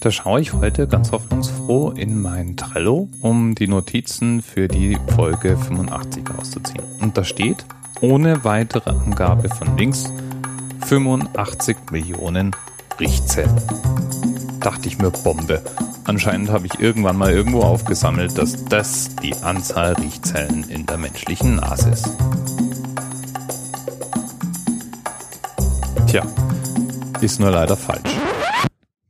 Da schaue ich heute ganz hoffnungsfroh in mein Trello, um die Notizen für die Folge 85 auszuziehen. Und da steht, ohne weitere Angabe von links, 85 Millionen Riechzellen. Dachte ich mir Bombe. Anscheinend habe ich irgendwann mal irgendwo aufgesammelt, dass das die Anzahl Riechzellen in der menschlichen Nase ist. Tja, ist nur leider falsch.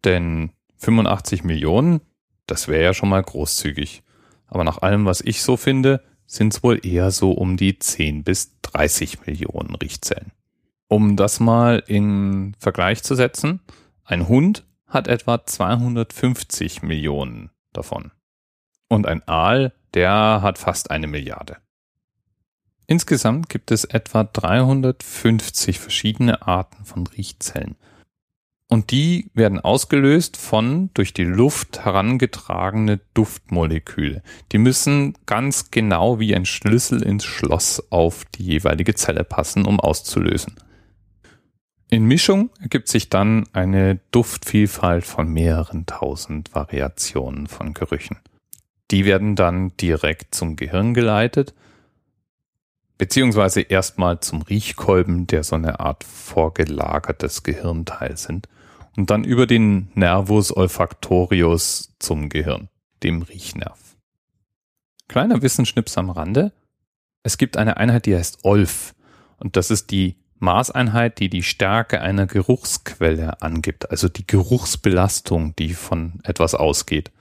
Denn 85 Millionen, das wäre ja schon mal großzügig. Aber nach allem, was ich so finde, sind es wohl eher so um die 10 bis 30 Millionen Riechzellen. Um das mal in Vergleich zu setzen, ein Hund hat etwa 250 Millionen davon. Und ein Aal, der hat fast eine Milliarde. Insgesamt gibt es etwa 350 verschiedene Arten von Riechzellen. Und die werden ausgelöst von durch die Luft herangetragene Duftmoleküle. Die müssen ganz genau wie ein Schlüssel ins Schloss auf die jeweilige Zelle passen, um auszulösen. In Mischung ergibt sich dann eine Duftvielfalt von mehreren tausend Variationen von Gerüchen. Die werden dann direkt zum Gehirn geleitet, beziehungsweise erstmal zum Riechkolben, der so eine Art vorgelagertes Gehirnteil sind und dann über den Nervus olfactorius zum Gehirn, dem Riechnerv. Kleiner Wissensschnips am Rande. Es gibt eine Einheit, die heißt Olf. Und das ist die Maßeinheit, die die Stärke einer Geruchsquelle angibt, also die Geruchsbelastung, die von etwas ausgeht.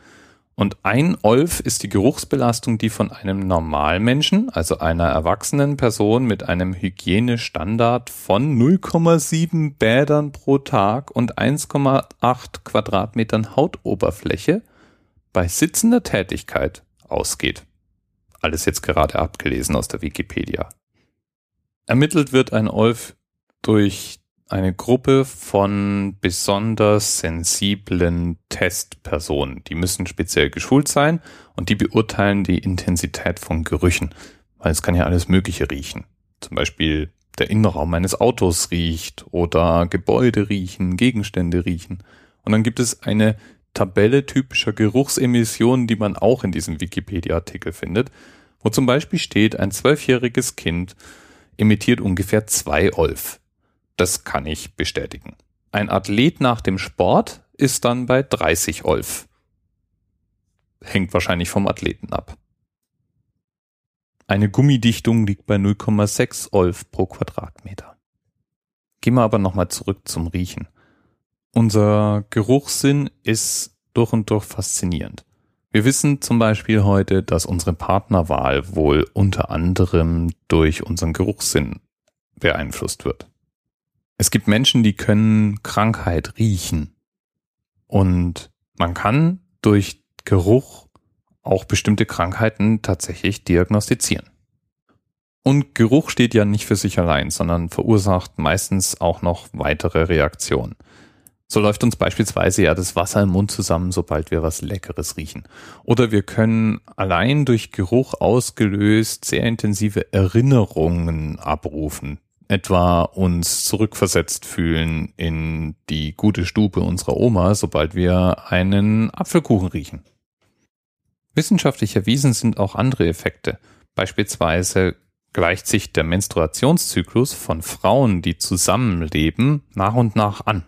Und ein Olf ist die Geruchsbelastung, die von einem Normalmenschen, also einer erwachsenen Person mit einem Hygienestandard von 0,7 Bädern pro Tag und 1,8 Quadratmetern Hautoberfläche bei sitzender Tätigkeit ausgeht. Alles jetzt gerade abgelesen aus der Wikipedia. Ermittelt wird ein Olf durch eine Gruppe von besonders sensiblen Testpersonen. Die müssen speziell geschult sein und die beurteilen die Intensität von Gerüchen, weil es kann ja alles Mögliche riechen. Zum Beispiel der Innenraum eines Autos riecht oder Gebäude riechen, Gegenstände riechen. Und dann gibt es eine Tabelle typischer Geruchsemissionen, die man auch in diesem Wikipedia-Artikel findet, wo zum Beispiel steht, ein zwölfjähriges Kind emittiert ungefähr zwei Olf. Das kann ich bestätigen. Ein Athlet nach dem Sport ist dann bei 30 Olf. Hängt wahrscheinlich vom Athleten ab. Eine Gummidichtung liegt bei 0,6 Olf pro Quadratmeter. Gehen wir aber nochmal zurück zum Riechen. Unser Geruchssinn ist durch und durch faszinierend. Wir wissen zum Beispiel heute, dass unsere Partnerwahl wohl unter anderem durch unseren Geruchssinn beeinflusst wird. Es gibt Menschen, die können Krankheit riechen. Und man kann durch Geruch auch bestimmte Krankheiten tatsächlich diagnostizieren. Und Geruch steht ja nicht für sich allein, sondern verursacht meistens auch noch weitere Reaktionen. So läuft uns beispielsweise ja das Wasser im Mund zusammen, sobald wir was Leckeres riechen. Oder wir können allein durch Geruch ausgelöst sehr intensive Erinnerungen abrufen, etwa uns zurückversetzt fühlen in die gute Stube unserer Oma, sobald wir einen Apfelkuchen riechen. Wissenschaftlich erwiesen sind auch andere Effekte. Beispielsweise gleicht sich der Menstruationszyklus von Frauen, die zusammenleben, nach und nach an,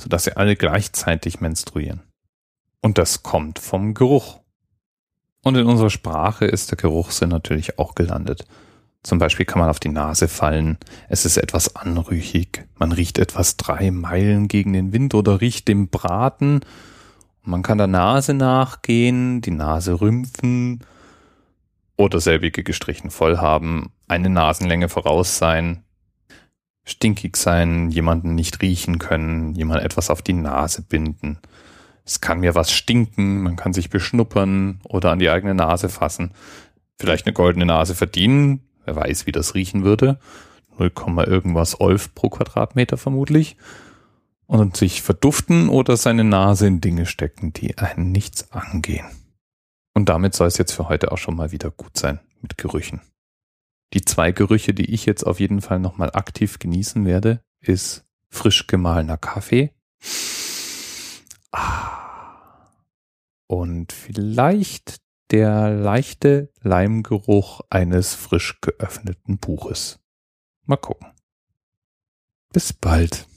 sodass sie alle gleichzeitig menstruieren. Und das kommt vom Geruch. Und in unserer Sprache ist der Geruchssinn natürlich auch gelandet. Zum Beispiel kann man auf die Nase fallen. Es ist etwas anrüchig. Man riecht etwas drei Meilen gegen den Wind oder riecht dem Braten. Man kann der Nase nachgehen, die Nase rümpfen oder selbige gestrichen voll haben, eine Nasenlänge voraus sein, stinkig sein, jemanden nicht riechen können, jemand etwas auf die Nase binden. Es kann mir was stinken, man kann sich beschnuppern oder an die eigene Nase fassen. Vielleicht eine goldene Nase verdienen, Wer weiß, wie das riechen würde. 0, irgendwas Olf pro Quadratmeter vermutlich. Und sich verduften oder seine Nase in Dinge stecken, die einen nichts angehen. Und damit soll es jetzt für heute auch schon mal wieder gut sein mit Gerüchen. Die zwei Gerüche, die ich jetzt auf jeden Fall nochmal aktiv genießen werde, ist frisch gemahlener Kaffee. Ah, und vielleicht der leichte Leimgeruch eines frisch geöffneten Buches. Mal gucken. Bis bald.